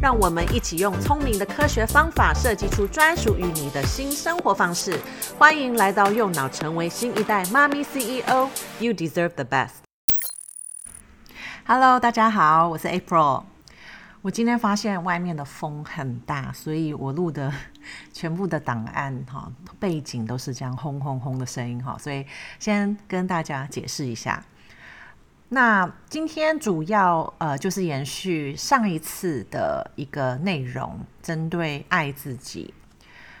让我们一起用聪明的科学方法设计出专属于你的新生活方式。欢迎来到右脑，成为新一代妈咪 CEO。You deserve the best。Hello，大家好，我是 April。我今天发现外面的风很大，所以我录的全部的档案哈，背景都是这样轰轰轰的声音哈，所以先跟大家解释一下。那今天主要呃就是延续上一次的一个内容，针对爱自己，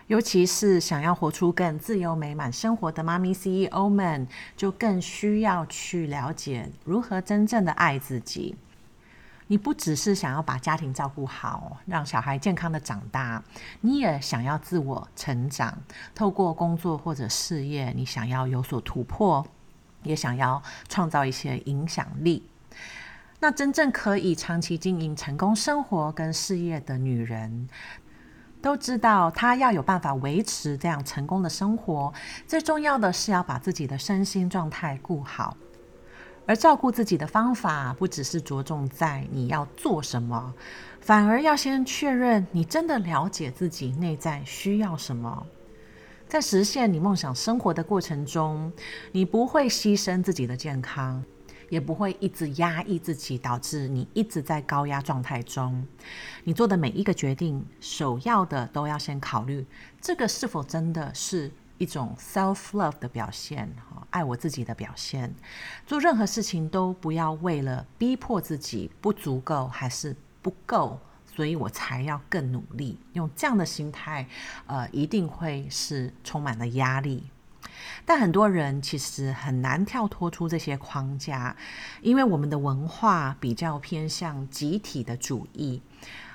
尤其是想要活出更自由美满生活的妈咪 CEO 们，就更需要去了解如何真正的爱自己。你不只是想要把家庭照顾好，让小孩健康的长大，你也想要自我成长，透过工作或者事业，你想要有所突破。也想要创造一些影响力。那真正可以长期经营成功生活跟事业的女人，都知道她要有办法维持这样成功的生活，最重要的是要把自己的身心状态顾好。而照顾自己的方法，不只是着重在你要做什么，反而要先确认你真的了解自己内在需要什么。在实现你梦想生活的过程中，你不会牺牲自己的健康，也不会一直压抑自己，导致你一直在高压状态中。你做的每一个决定，首要的都要先考虑这个是否真的是一种 self love 的表现，哈爱我自己的表现。做任何事情都不要为了逼迫自己不足够还是不够。所以我才要更努力，用这样的心态，呃，一定会是充满了压力。但很多人其实很难跳脱出这些框架，因为我们的文化比较偏向集体的主义，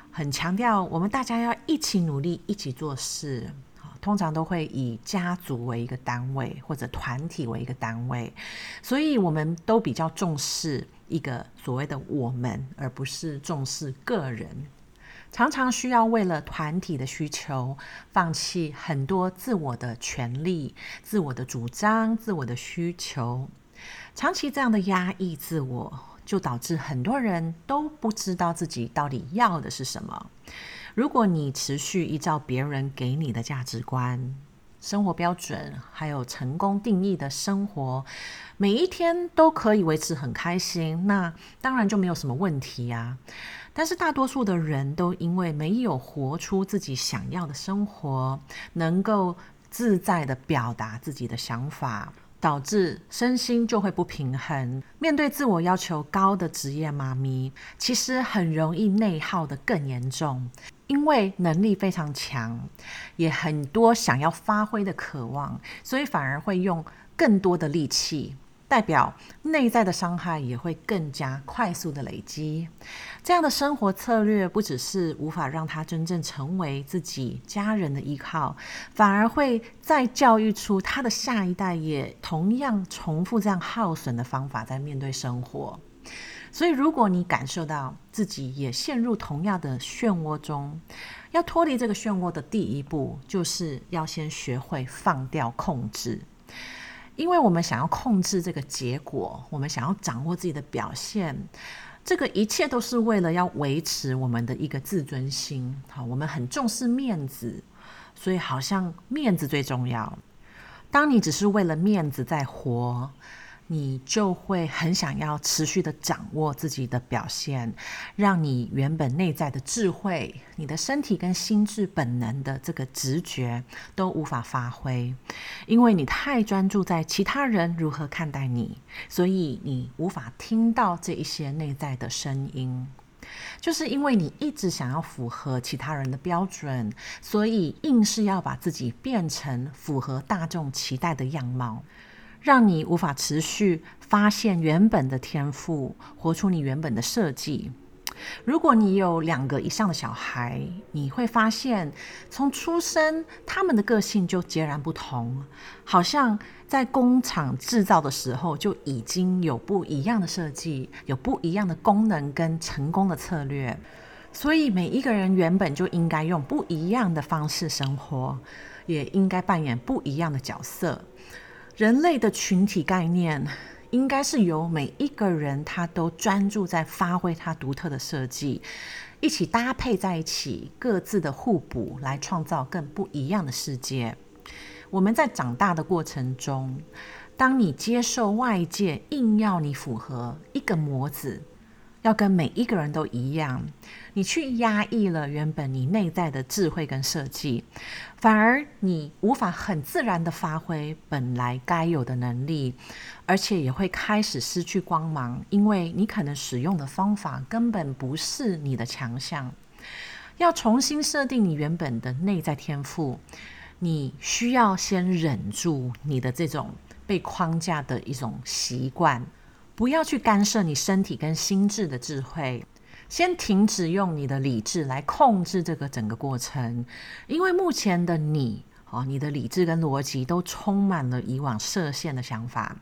很强调我们大家要一起努力，一起做事。通常都会以家族为一个单位，或者团体为一个单位，所以我们都比较重视一个所谓的我们，而不是重视个人。常常需要为了团体的需求，放弃很多自我的权利、自我的主张、自我的需求。长期这样的压抑自我，就导致很多人都不知道自己到底要的是什么。如果你持续依照别人给你的价值观、生活标准，还有成功定义的生活，每一天都可以维持很开心，那当然就没有什么问题呀。但是大多数的人都因为没有活出自己想要的生活，能够自在地表达自己的想法，导致身心就会不平衡。面对自我要求高的职业妈咪，其实很容易内耗得更严重，因为能力非常强，也很多想要发挥的渴望，所以反而会用更多的力气。代表内在的伤害也会更加快速的累积，这样的生活策略不只是无法让他真正成为自己家人的依靠，反而会再教育出他的下一代也同样重复这样耗损的方法在面对生活。所以，如果你感受到自己也陷入同样的漩涡中，要脱离这个漩涡的第一步，就是要先学会放掉控制。因为我们想要控制这个结果，我们想要掌握自己的表现，这个一切都是为了要维持我们的一个自尊心。好，我们很重视面子，所以好像面子最重要。当你只是为了面子在活，你就会很想要持续的掌握自己的表现，让你原本内在的智慧、你的身体跟心智本能的这个直觉都无法发挥，因为你太专注在其他人如何看待你，所以你无法听到这一些内在的声音。就是因为你一直想要符合其他人的标准，所以硬是要把自己变成符合大众期待的样貌。让你无法持续发现原本的天赋，活出你原本的设计。如果你有两个以上的小孩，你会发现，从出生他们的个性就截然不同，好像在工厂制造的时候就已经有不一样的设计，有不一样的功能跟成功的策略。所以每一个人原本就应该用不一样的方式生活，也应该扮演不一样的角色。人类的群体概念。应该是由每一个人，他都专注在发挥他独特的设计，一起搭配在一起，各自的互补，来创造更不一样的世界。我们在长大的过程中，当你接受外界硬要你符合一个模子，要跟每一个人都一样，你去压抑了原本你内在的智慧跟设计，反而你无法很自然的发挥本来该有的能力，而且也会开始失去光芒，因为你可能使用的方法根本不是你的强项。要重新设定你原本的内在天赋，你需要先忍住你的这种被框架的一种习惯。不要去干涉你身体跟心智的智慧，先停止用你的理智来控制这个整个过程，因为目前的你，哦，你的理智跟逻辑都充满了以往设限的想法，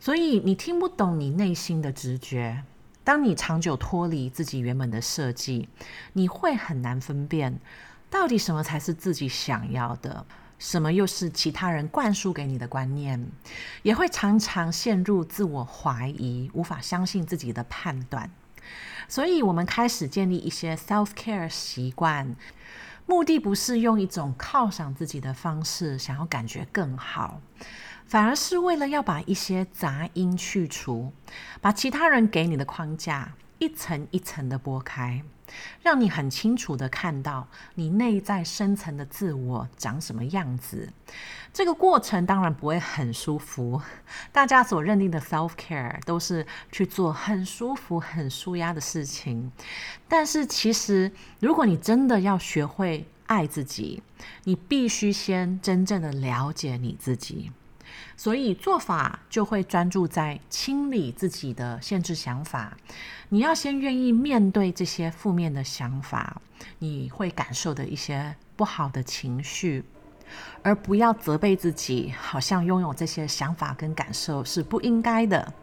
所以你听不懂你内心的直觉。当你长久脱离自己原本的设计，你会很难分辨到底什么才是自己想要的。什么又是其他人灌输给你的观念，也会常常陷入自我怀疑，无法相信自己的判断。所以，我们开始建立一些 self care 习惯，目的不是用一种犒赏自己的方式，想要感觉更好，反而是为了要把一些杂音去除，把其他人给你的框架一层一层的剥开。让你很清楚的看到你内在深层的自我长什么样子。这个过程当然不会很舒服。大家所认定的 self care 都是去做很舒服、很舒压的事情。但是其实，如果你真的要学会爱自己，你必须先真正的了解你自己。所以做法就会专注在清理自己的限制想法。你要先愿意面对这些负面的想法，你会感受的一些不好的情绪，而不要责备自己，好像拥有这些想法跟感受是不应该的。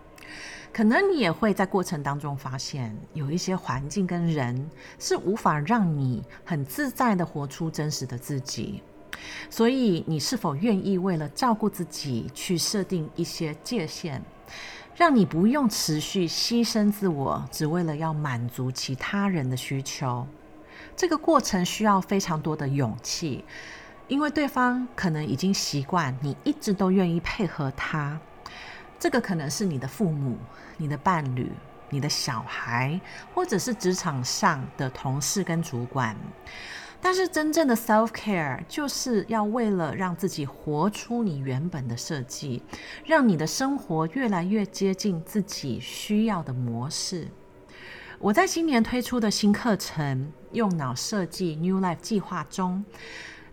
可能你也会在过程当中发现，有一些环境跟人是无法让你很自在的活出真实的自己。所以，你是否愿意为了照顾自己，去设定一些界限，让你不用持续牺牲自我，只为了要满足其他人的需求？这个过程需要非常多的勇气，因为对方可能已经习惯你一直都愿意配合他。这个可能是你的父母、你的伴侣、你的小孩，或者是职场上的同事跟主管。但是真正的 self care 就是要为了让自己活出你原本的设计，让你的生活越来越接近自己需要的模式。我在今年推出的新课程“用脑设计 New Life 计划”中，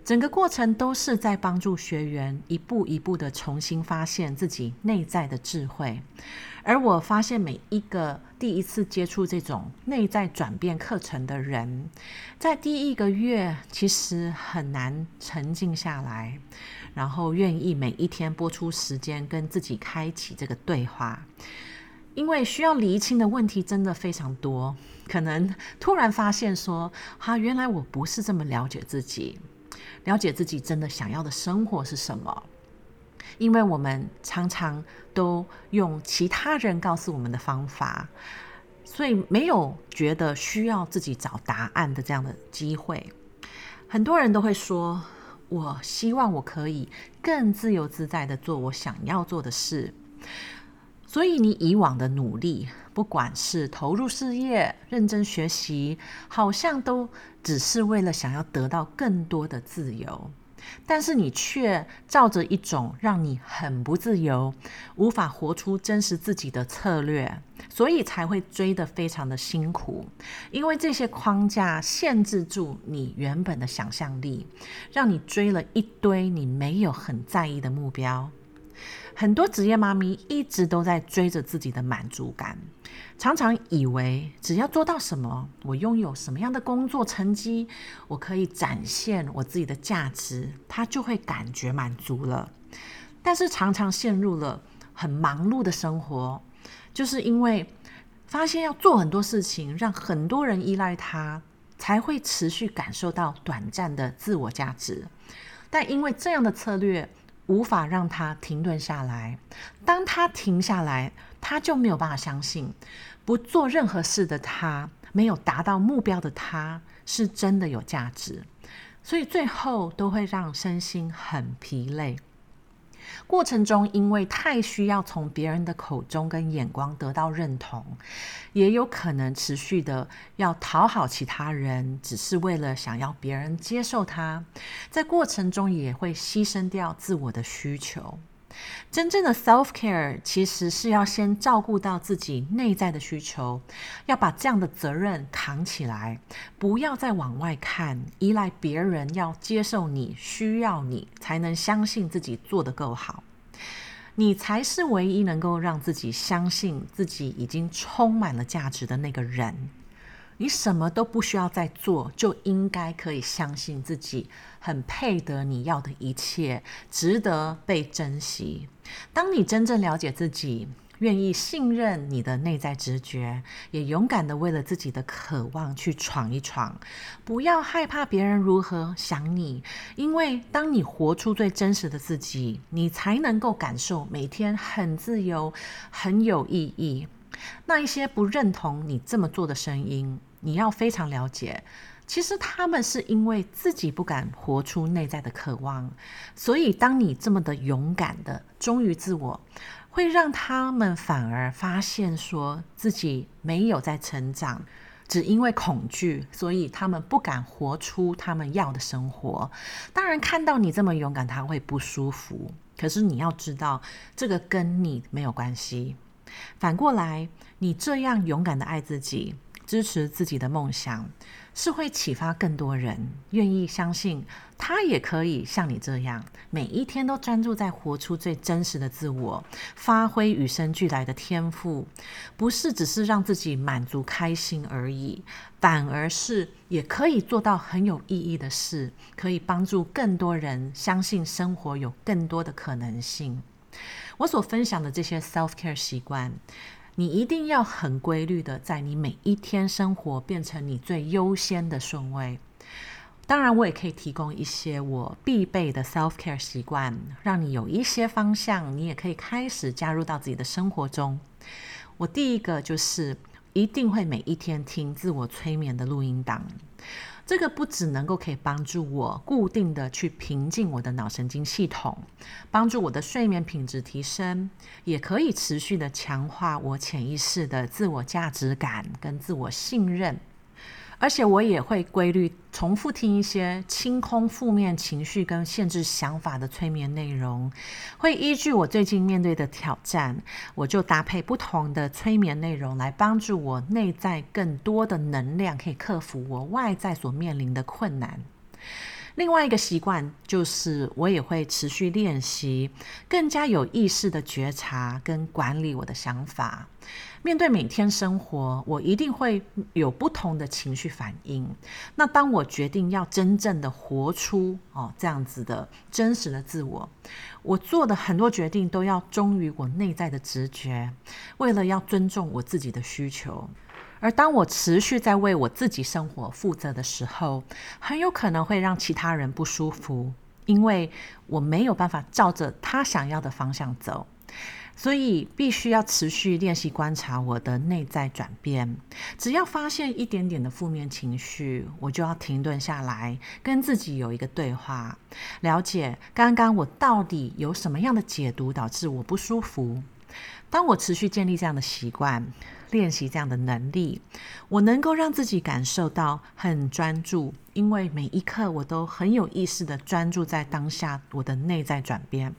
整个过程都是在帮助学员一步一步的重新发现自己内在的智慧。而我发现，每一个第一次接触这种内在转变课程的人，在第一个月其实很难沉静下来，然后愿意每一天拨出时间跟自己开启这个对话，因为需要厘清的问题真的非常多。可能突然发现说，哈，原来我不是这么了解自己，了解自己真的想要的生活是什么。因为我们常常都用其他人告诉我们的方法，所以没有觉得需要自己找答案的这样的机会。很多人都会说：“我希望我可以更自由自在地做我想要做的事。”所以你以往的努力，不管是投入事业、认真学习，好像都只是为了想要得到更多的自由。但是你却照着一种让你很不自由、无法活出真实自己的策略，所以才会追得非常的辛苦。因为这些框架限制住你原本的想象力，让你追了一堆你没有很在意的目标。很多职业妈咪一直都在追着自己的满足感，常常以为只要做到什么，我拥有什么样的工作成绩，我可以展现我自己的价值，他就会感觉满足了。但是常常陷入了很忙碌的生活，就是因为发现要做很多事情，让很多人依赖他，才会持续感受到短暂的自我价值。但因为这样的策略，无法让他停顿下来。当他停下来，他就没有办法相信，不做任何事的他，没有达到目标的他，是真的有价值。所以最后都会让身心很疲累。过程中，因为太需要从别人的口中跟眼光得到认同，也有可能持续的要讨好其他人，只是为了想要别人接受他，在过程中也会牺牲掉自我的需求。真正的 self care 其实是要先照顾到自己内在的需求，要把这样的责任扛起来，不要再往外看，依赖别人要接受你、需要你，才能相信自己做得够好。你才是唯一能够让自己相信自己已经充满了价值的那个人。你什么都不需要再做，就应该可以相信自己很配得你要的一切，值得被珍惜。当你真正了解自己，愿意信任你的内在直觉，也勇敢地为了自己的渴望去闯一闯，不要害怕别人如何想你，因为当你活出最真实的自己，你才能够感受每天很自由、很有意义。那一些不认同你这么做的声音，你要非常了解，其实他们是因为自己不敢活出内在的渴望，所以当你这么的勇敢的忠于自我，会让他们反而发现说自己没有在成长，只因为恐惧，所以他们不敢活出他们要的生活。当然，看到你这么勇敢，他会不舒服。可是你要知道，这个跟你没有关系。反过来，你这样勇敢的爱自己，支持自己的梦想，是会启发更多人愿意相信，他也可以像你这样，每一天都专注在活出最真实的自我，发挥与生俱来的天赋，不是只是让自己满足开心而已，反而是也可以做到很有意义的事，可以帮助更多人相信生活有更多的可能性。我所分享的这些 self care 习惯，你一定要很规律的在你每一天生活变成你最优先的顺位。当然，我也可以提供一些我必备的 self care 习惯，让你有一些方向，你也可以开始加入到自己的生活中。我第一个就是一定会每一天听自我催眠的录音档。这个不只能够可以帮助我固定的去平静我的脑神经系统，帮助我的睡眠品质提升，也可以持续的强化我潜意识的自我价值感跟自我信任。而且我也会规律重复听一些清空负面情绪跟限制想法的催眠内容，会依据我最近面对的挑战，我就搭配不同的催眠内容来帮助我内在更多的能量，可以克服我外在所面临的困难。另外一个习惯就是，我也会持续练习，更加有意识的觉察跟管理我的想法。面对每天生活，我一定会有不同的情绪反应。那当我决定要真正的活出哦这样子的真实的自我，我做的很多决定都要忠于我内在的直觉，为了要尊重我自己的需求。而当我持续在为我自己生活负责的时候，很有可能会让其他人不舒服，因为我没有办法照着他想要的方向走，所以必须要持续练习观察我的内在转变。只要发现一点点的负面情绪，我就要停顿下来，跟自己有一个对话，了解刚刚我到底有什么样的解读导致我不舒服。当我持续建立这样的习惯，练习这样的能力，我能够让自己感受到很专注，因为每一刻我都很有意识地专注在当下我的内在转变。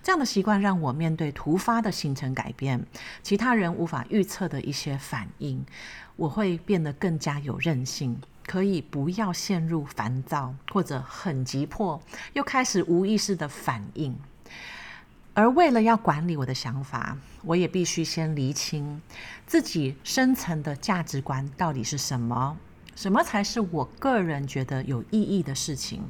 这样的习惯让我面对突发的形成改变，其他人无法预测的一些反应，我会变得更加有韧性，可以不要陷入烦躁或者很急迫，又开始无意识的反应。而为了要管理我的想法，我也必须先厘清自己深层的价值观到底是什么。什么才是我个人觉得有意义的事情？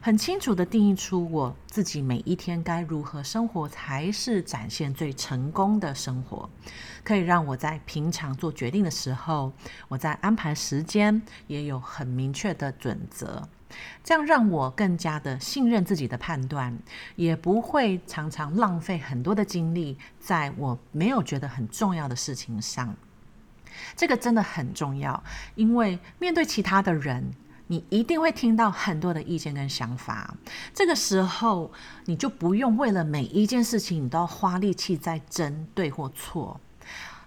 很清楚地定义出我自己每一天该如何生活才是展现最成功的生活，可以让我在平常做决定的时候，我在安排时间也有很明确的准则，这样让我更加的信任自己的判断，也不会常常浪费很多的精力在我没有觉得很重要的事情上。这个真的很重要，因为面对其他的人，你一定会听到很多的意见跟想法。这个时候，你就不用为了每一件事情，你都要花力气在争对或错。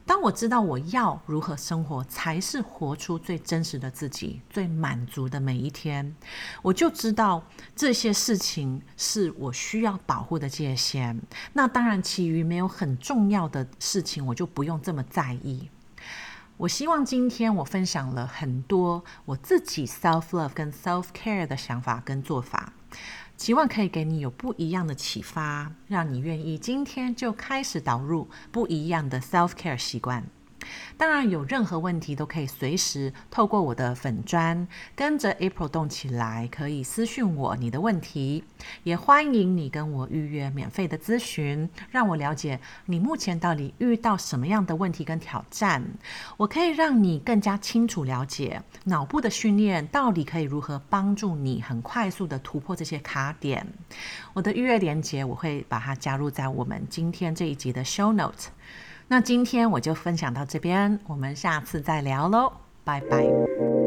当我知道我要如何生活才是活出最真实的自己、最满足的每一天，我就知道这些事情是我需要保护的界限。那当然，其余没有很重要的事情，我就不用这么在意。我希望今天我分享了很多我自己 self love 跟 self care 的想法跟做法，希望可以给你有不一样的启发，让你愿意今天就开始导入不一样的 self care 习惯。当然，有任何问题都可以随时透过我的粉砖，跟着 April 动起来，可以私讯我你的问题，也欢迎你跟我预约免费的咨询，让我了解你目前到底遇到什么样的问题跟挑战，我可以让你更加清楚了解脑部的训练到底可以如何帮助你很快速的突破这些卡点。我的预约链接我会把它加入在我们今天这一集的 Show Note。那今天我就分享到这边，我们下次再聊喽，拜拜。